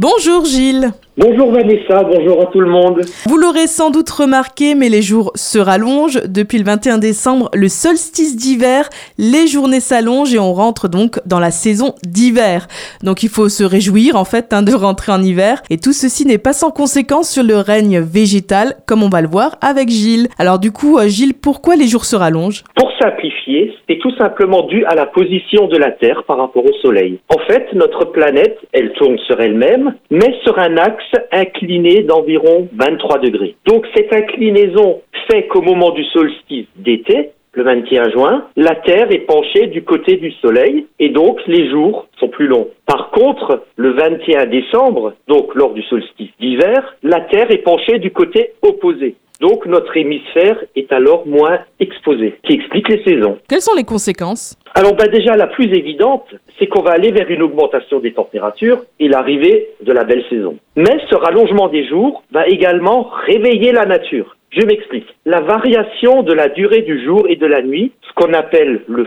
Bonjour Gilles. Bonjour Vanessa, bonjour à tout le monde. Vous l'aurez sans doute remarqué, mais les jours se rallongent. Depuis le 21 décembre, le solstice d'hiver, les journées s'allongent et on rentre donc dans la saison d'hiver. Donc il faut se réjouir en fait hein, de rentrer en hiver. Et tout ceci n'est pas sans conséquence sur le règne végétal, comme on va le voir avec Gilles. Alors du coup, euh, Gilles, pourquoi les jours se rallongent? Pour simplifier, c'est tout simplement dû à la position de la Terre par rapport au Soleil. En fait, notre planète, elle tourne sur elle-même, mais sur un axe incliné d'environ 23 degrés. Donc cette inclinaison fait qu'au moment du solstice d'été, le 21 juin, la Terre est penchée du côté du Soleil et donc les jours sont plus longs. Par contre, le 21 décembre, donc lors du solstice d'hiver, la Terre est penchée du côté opposé. Donc notre hémisphère est alors moins exposé, qui explique les saisons. Quelles sont les conséquences? Alors bah déjà la plus évidente, c'est qu'on va aller vers une augmentation des températures et l'arrivée de la belle saison. Mais ce rallongement des jours va également réveiller la nature. Je m'explique. La variation de la durée du jour et de la nuit, ce qu'on appelle le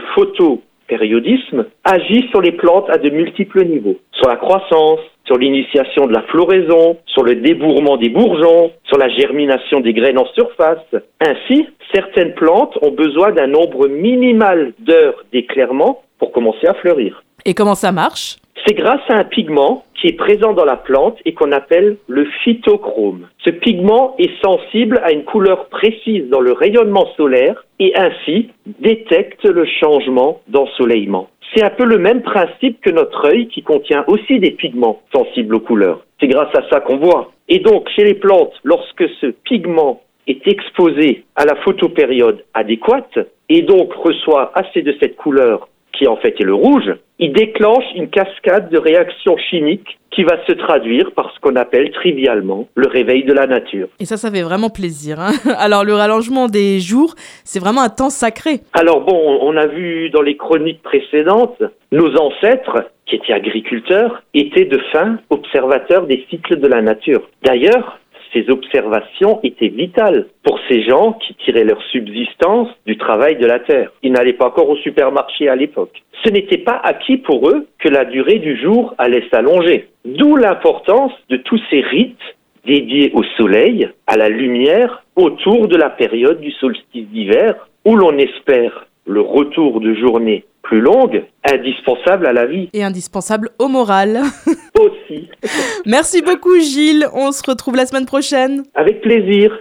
photopériodisme, agit sur les plantes à de multiples niveaux. Sur la croissance, sur l'initiation de la floraison, sur le débourrement des bourgeons, sur la germination des graines en surface. Ainsi, certaines plantes ont besoin d'un nombre minimal d'heures d'éclairement pour commencer à fleurir. Et comment ça marche? C'est grâce à un pigment qui est présent dans la plante et qu'on appelle le phytochrome. Ce pigment est sensible à une couleur précise dans le rayonnement solaire et ainsi détecte le changement d'ensoleillement. C'est un peu le même principe que notre œil qui contient aussi des pigments sensibles aux couleurs. C'est grâce à ça qu'on voit. Et donc, chez les plantes, lorsque ce pigment est exposé à la photopériode adéquate et donc reçoit assez de cette couleur qui en fait est le rouge, il déclenche une cascade de réactions chimiques qui va se traduire par ce qu'on appelle trivialement le réveil de la nature. Et ça, ça fait vraiment plaisir. Hein Alors le rallongement des jours, c'est vraiment un temps sacré. Alors bon, on a vu dans les chroniques précédentes, nos ancêtres, qui étaient agriculteurs, étaient de fins observateurs des cycles de la nature. D'ailleurs, ces observations étaient vitales pour ces gens qui tiraient leur subsistance du travail de la terre. Ils n'allaient pas encore au supermarché à l'époque. Ce n'était pas acquis pour eux que la durée du jour allait s'allonger. D'où l'importance de tous ces rites dédiés au soleil, à la lumière, autour de la période du solstice d'hiver, où l'on espère le retour de journée plus longue, indispensable à la vie. Et indispensable au moral. Aussi. Merci beaucoup Gilles, on se retrouve la semaine prochaine. Avec plaisir.